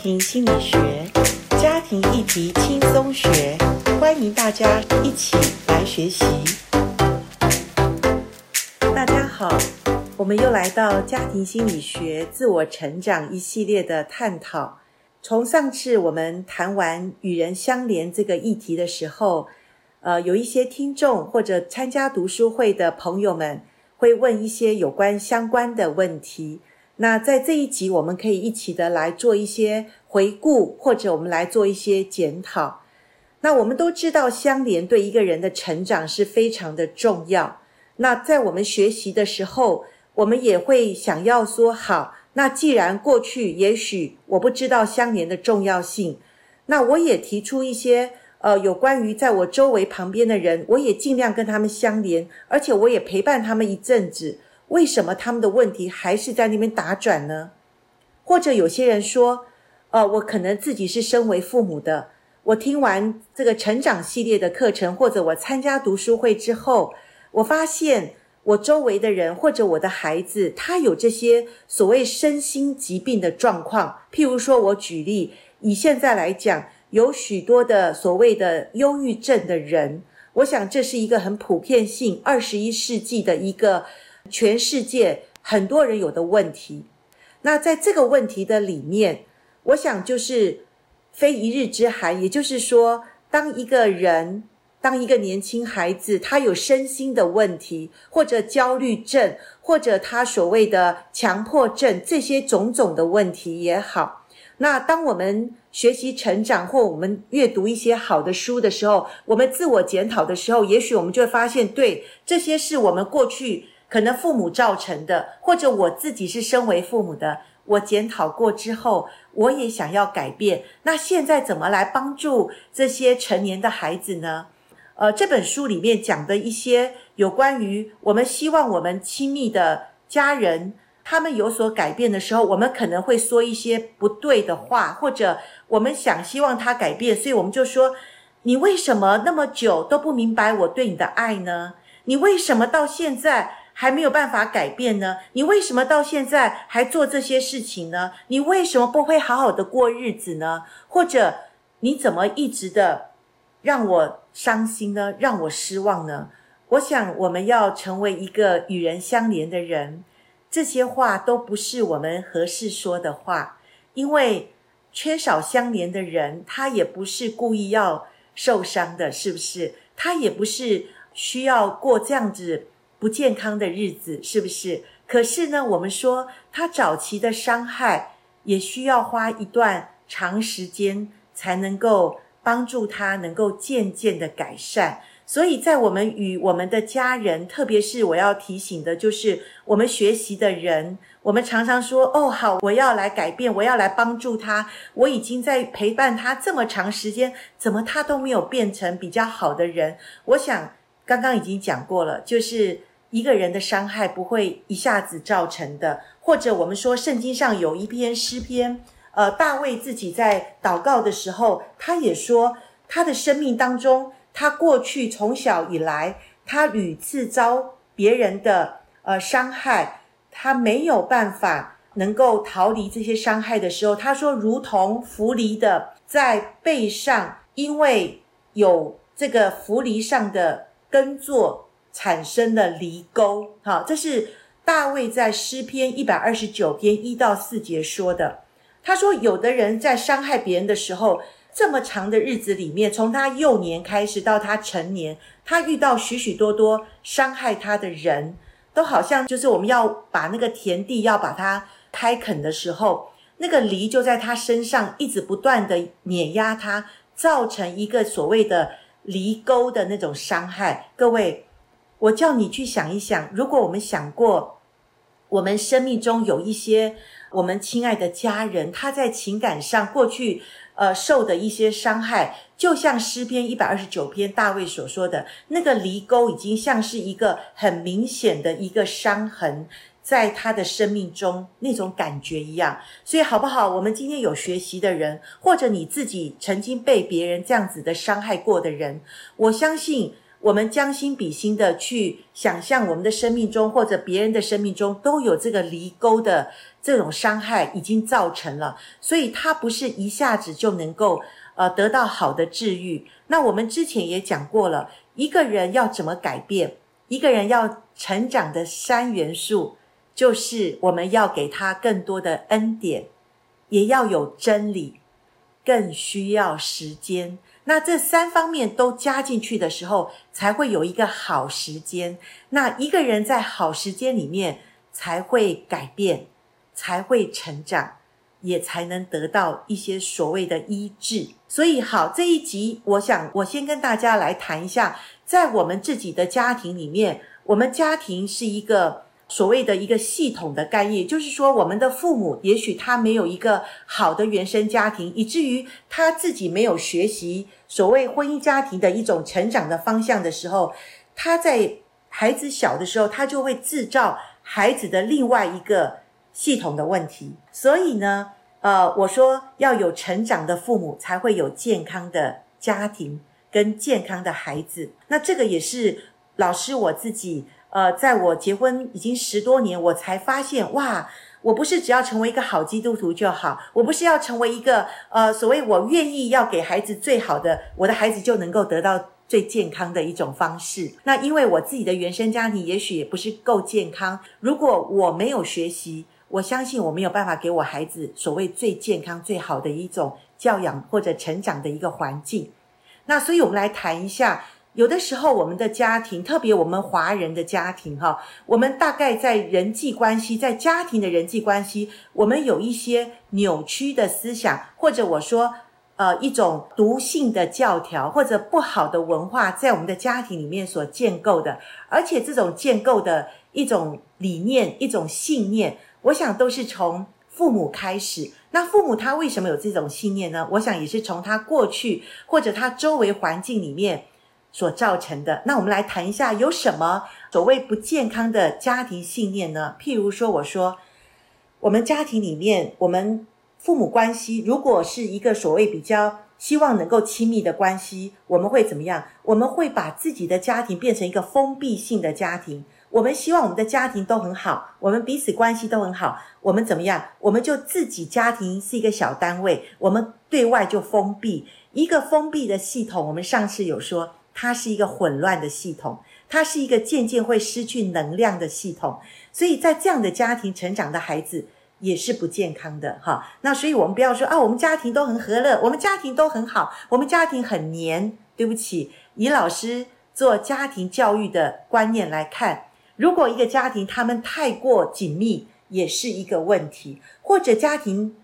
庭心理学，家庭议题轻松学，欢迎大家一起来学习。大家好，我们又来到家庭心理学自我成长一系列的探讨。从上次我们谈完与人相连这个议题的时候，呃，有一些听众或者参加读书会的朋友们会问一些有关相关的问题。那在这一集，我们可以一起的来做一些回顾，或者我们来做一些检讨。那我们都知道，相连对一个人的成长是非常的重要。那在我们学习的时候，我们也会想要说：好，那既然过去也许我不知道相连的重要性，那我也提出一些呃有关于在我周围旁边的人，我也尽量跟他们相连，而且我也陪伴他们一阵子。为什么他们的问题还是在那边打转呢？或者有些人说，呃，我可能自己是身为父母的，我听完这个成长系列的课程，或者我参加读书会之后，我发现我周围的人或者我的孩子，他有这些所谓身心疾病的状况。譬如说，我举例，以现在来讲，有许多的所谓的忧郁症的人，我想这是一个很普遍性，二十一世纪的一个。全世界很多人有的问题，那在这个问题的里面，我想就是非一日之寒。也就是说，当一个人，当一个年轻孩子，他有身心的问题，或者焦虑症，或者他所谓的强迫症，这些种种的问题也好，那当我们学习成长，或我们阅读一些好的书的时候，我们自我检讨的时候，也许我们就会发现，对，这些是我们过去。可能父母造成的，或者我自己是身为父母的，我检讨过之后，我也想要改变。那现在怎么来帮助这些成年的孩子呢？呃，这本书里面讲的一些有关于我们希望我们亲密的家人他们有所改变的时候，我们可能会说一些不对的话，或者我们想希望他改变，所以我们就说：你为什么那么久都不明白我对你的爱呢？你为什么到现在？还没有办法改变呢？你为什么到现在还做这些事情呢？你为什么不会好好的过日子呢？或者你怎么一直的让我伤心呢？让我失望呢？我想我们要成为一个与人相连的人，这些话都不是我们合适说的话，因为缺少相连的人，他也不是故意要受伤的，是不是？他也不是需要过这样子。不健康的日子是不是？可是呢，我们说他早期的伤害也需要花一段长时间才能够帮助他能够渐渐的改善。所以在我们与我们的家人，特别是我要提醒的，就是我们学习的人，我们常常说：“哦，好，我要来改变，我要来帮助他。我已经在陪伴他这么长时间，怎么他都没有变成比较好的人？”我想刚刚已经讲过了，就是。一个人的伤害不会一下子造成的，或者我们说圣经上有一篇诗篇，呃，大卫自己在祷告的时候，他也说他的生命当中，他过去从小以来，他屡次遭别人的呃伤害，他没有办法能够逃离这些伤害的时候，他说如同浮犁的在背上，因为有这个浮犁上的耕作。产生了犁沟，好，这是大卫在诗篇一百二十九篇一到四节说的。他说，有的人在伤害别人的时候，这么长的日子里面，从他幼年开始到他成年，他遇到许许多多伤害他的人，都好像就是我们要把那个田地要把它开垦的时候，那个犁就在他身上一直不断的碾压他，造成一个所谓的犁沟的那种伤害。各位。我叫你去想一想，如果我们想过，我们生命中有一些我们亲爱的家人，他在情感上过去呃受的一些伤害，就像诗篇一百二十九篇大卫所说的，那个犁沟已经像是一个很明显的一个伤痕，在他的生命中那种感觉一样。所以好不好？我们今天有学习的人，或者你自己曾经被别人这样子的伤害过的人，我相信。我们将心比心的去想象，我们的生命中或者别人的生命中都有这个离沟的这种伤害已经造成了，所以他不是一下子就能够呃得到好的治愈。那我们之前也讲过了，一个人要怎么改变，一个人要成长的三元素，就是我们要给他更多的恩典，也要有真理，更需要时间。那这三方面都加进去的时候，才会有一个好时间。那一个人在好时间里面才会改变，才会成长，也才能得到一些所谓的医治。所以，好，这一集，我想我先跟大家来谈一下，在我们自己的家庭里面，我们家庭是一个。所谓的一个系统的概念，就是说，我们的父母也许他没有一个好的原生家庭，以至于他自己没有学习所谓婚姻家庭的一种成长的方向的时候，他在孩子小的时候，他就会制造孩子的另外一个系统的问题。所以呢，呃，我说要有成长的父母，才会有健康的家庭跟健康的孩子。那这个也是老师我自己。呃，在我结婚已经十多年，我才发现哇，我不是只要成为一个好基督徒就好，我不是要成为一个呃所谓我愿意要给孩子最好的，我的孩子就能够得到最健康的一种方式。那因为我自己的原生家庭也许也不是够健康，如果我没有学习，我相信我没有办法给我孩子所谓最健康最好的一种教养或者成长的一个环境。那所以我们来谈一下。有的时候，我们的家庭，特别我们华人的家庭，哈，我们大概在人际关系，在家庭的人际关系，我们有一些扭曲的思想，或者我说，呃，一种毒性的教条，或者不好的文化，在我们的家庭里面所建构的，而且这种建构的一种理念、一种信念，我想都是从父母开始。那父母他为什么有这种信念呢？我想也是从他过去或者他周围环境里面。所造成的。那我们来谈一下，有什么所谓不健康的家庭信念呢？譬如说，我说我们家庭里面，我们父母关系如果是一个所谓比较希望能够亲密的关系，我们会怎么样？我们会把自己的家庭变成一个封闭性的家庭。我们希望我们的家庭都很好，我们彼此关系都很好。我们怎么样？我们就自己家庭是一个小单位，我们对外就封闭，一个封闭的系统。我们上次有说。它是一个混乱的系统，它是一个渐渐会失去能量的系统，所以在这样的家庭成长的孩子也是不健康的哈。那所以我们不要说啊，我们家庭都很和乐，我们家庭都很好，我们家庭很黏。对不起，以老师做家庭教育的观念来看，如果一个家庭他们太过紧密，也是一个问题，或者家庭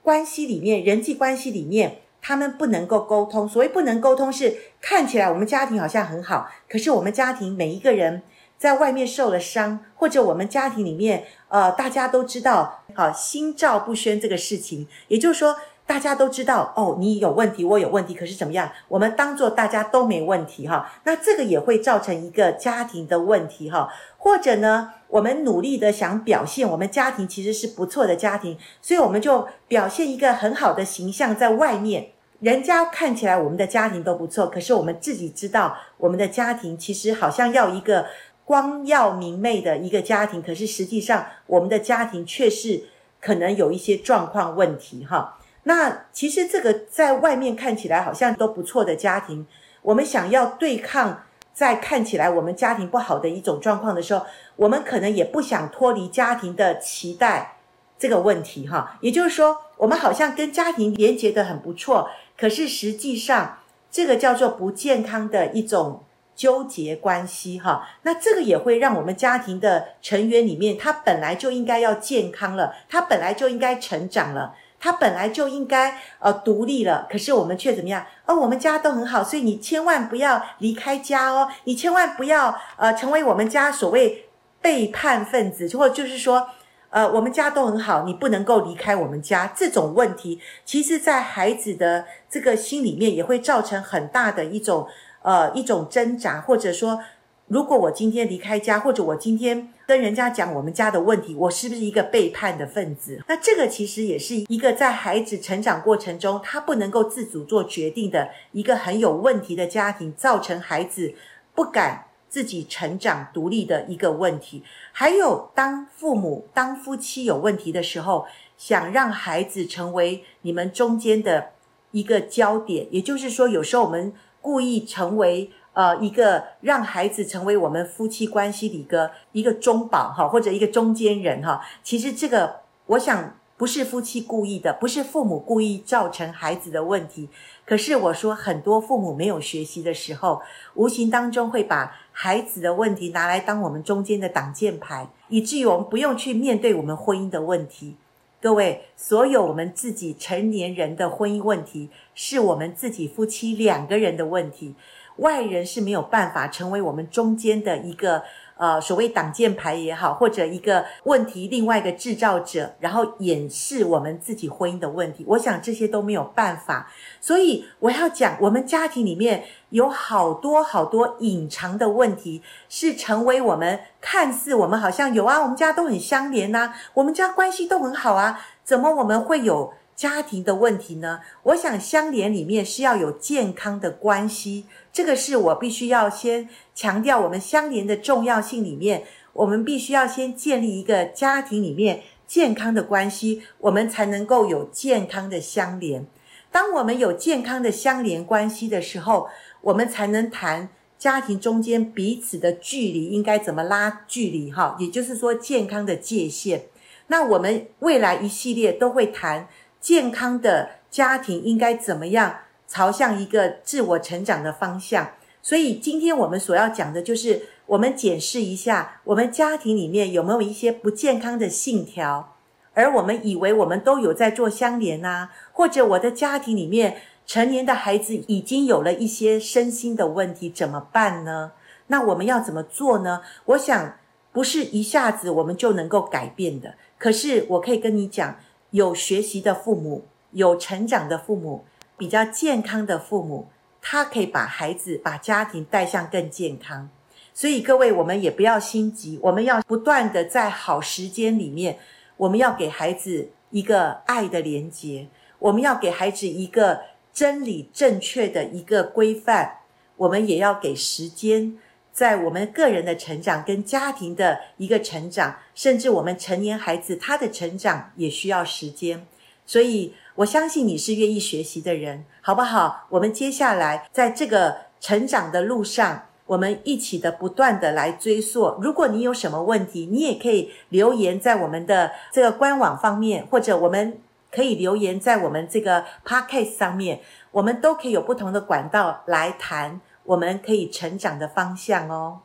关系里面，人际关系里面。他们不能够沟通，所谓不能沟通是看起来我们家庭好像很好，可是我们家庭每一个人在外面受了伤，或者我们家庭里面，呃，大家都知道，好，心照不宣这个事情，也就是说。大家都知道哦，你有问题，我有问题，可是怎么样？我们当做大家都没问题哈。那这个也会造成一个家庭的问题哈。或者呢，我们努力的想表现我们家庭其实是不错的家庭，所以我们就表现一个很好的形象在外面，人家看起来我们的家庭都不错，可是我们自己知道我们的家庭其实好像要一个光耀明媚的一个家庭，可是实际上我们的家庭却是可能有一些状况问题哈。那其实这个在外面看起来好像都不错的家庭，我们想要对抗在看起来我们家庭不好的一种状况的时候，我们可能也不想脱离家庭的期待这个问题哈。也就是说，我们好像跟家庭连接得很不错，可是实际上这个叫做不健康的一种纠结关系哈。那这个也会让我们家庭的成员里面，他本来就应该要健康了，他本来就应该成长了。他本来就应该呃独立了，可是我们却怎么样？哦，我们家都很好，所以你千万不要离开家哦，你千万不要呃成为我们家所谓背叛分子，或者就是说，呃，我们家都很好，你不能够离开我们家。这种问题，其实在孩子的这个心里面也会造成很大的一种呃一种挣扎，或者说。如果我今天离开家，或者我今天跟人家讲我们家的问题，我是不是一个背叛的分子？那这个其实也是一个在孩子成长过程中，他不能够自主做决定的一个很有问题的家庭，造成孩子不敢自己成长独立的一个问题。还有，当父母、当夫妻有问题的时候，想让孩子成为你们中间的一个焦点，也就是说，有时候我们故意成为呃一个让孩子成为我们夫妻关系里的一个中保哈，或者一个中间人哈。其实这个，我想不是夫妻故意的，不是父母故意造成孩子的问题。可是我说，很多父母没有学习的时候，无形当中会把孩子的问题拿来当我们中间的挡箭牌，以至于我们不用去面对我们婚姻的问题。各位，所有我们自己成年人的婚姻问题，是我们自己夫妻两个人的问题，外人是没有办法成为我们中间的一个。呃，所谓挡箭牌也好，或者一个问题，另外一个制造者，然后掩饰我们自己婚姻的问题，我想这些都没有办法。所以我要讲，我们家庭里面有好多好多隐藏的问题，是成为我们看似我们好像有啊，我们家都很相连呐，我们家关系都很好啊，怎么我们会有家庭的问题呢？我想相连里面是要有健康的关系。这个是我必须要先强调，我们相连的重要性里面，我们必须要先建立一个家庭里面健康的关系，我们才能够有健康的相连。当我们有健康的相连关系的时候，我们才能谈家庭中间彼此的距离应该怎么拉距离哈，也就是说健康的界限。那我们未来一系列都会谈健康的家庭应该怎么样。朝向一个自我成长的方向，所以今天我们所要讲的就是，我们检视一下我们家庭里面有没有一些不健康的信条，而我们以为我们都有在做相连啊，或者我的家庭里面成年的孩子已经有了一些身心的问题，怎么办呢？那我们要怎么做呢？我想不是一下子我们就能够改变的。可是我可以跟你讲，有学习的父母，有成长的父母。比较健康的父母，他可以把孩子、把家庭带向更健康。所以各位，我们也不要心急，我们要不断的在好时间里面，我们要给孩子一个爱的连结，我们要给孩子一个真理正确的一个规范，我们也要给时间，在我们个人的成长跟家庭的一个成长，甚至我们成年孩子他的成长也需要时间，所以。我相信你是愿意学习的人，好不好？我们接下来在这个成长的路上，我们一起的不断的来追溯。如果你有什么问题，你也可以留言在我们的这个官网方面，或者我们可以留言在我们这个 podcast 上面，我们都可以有不同的管道来谈我们可以成长的方向哦。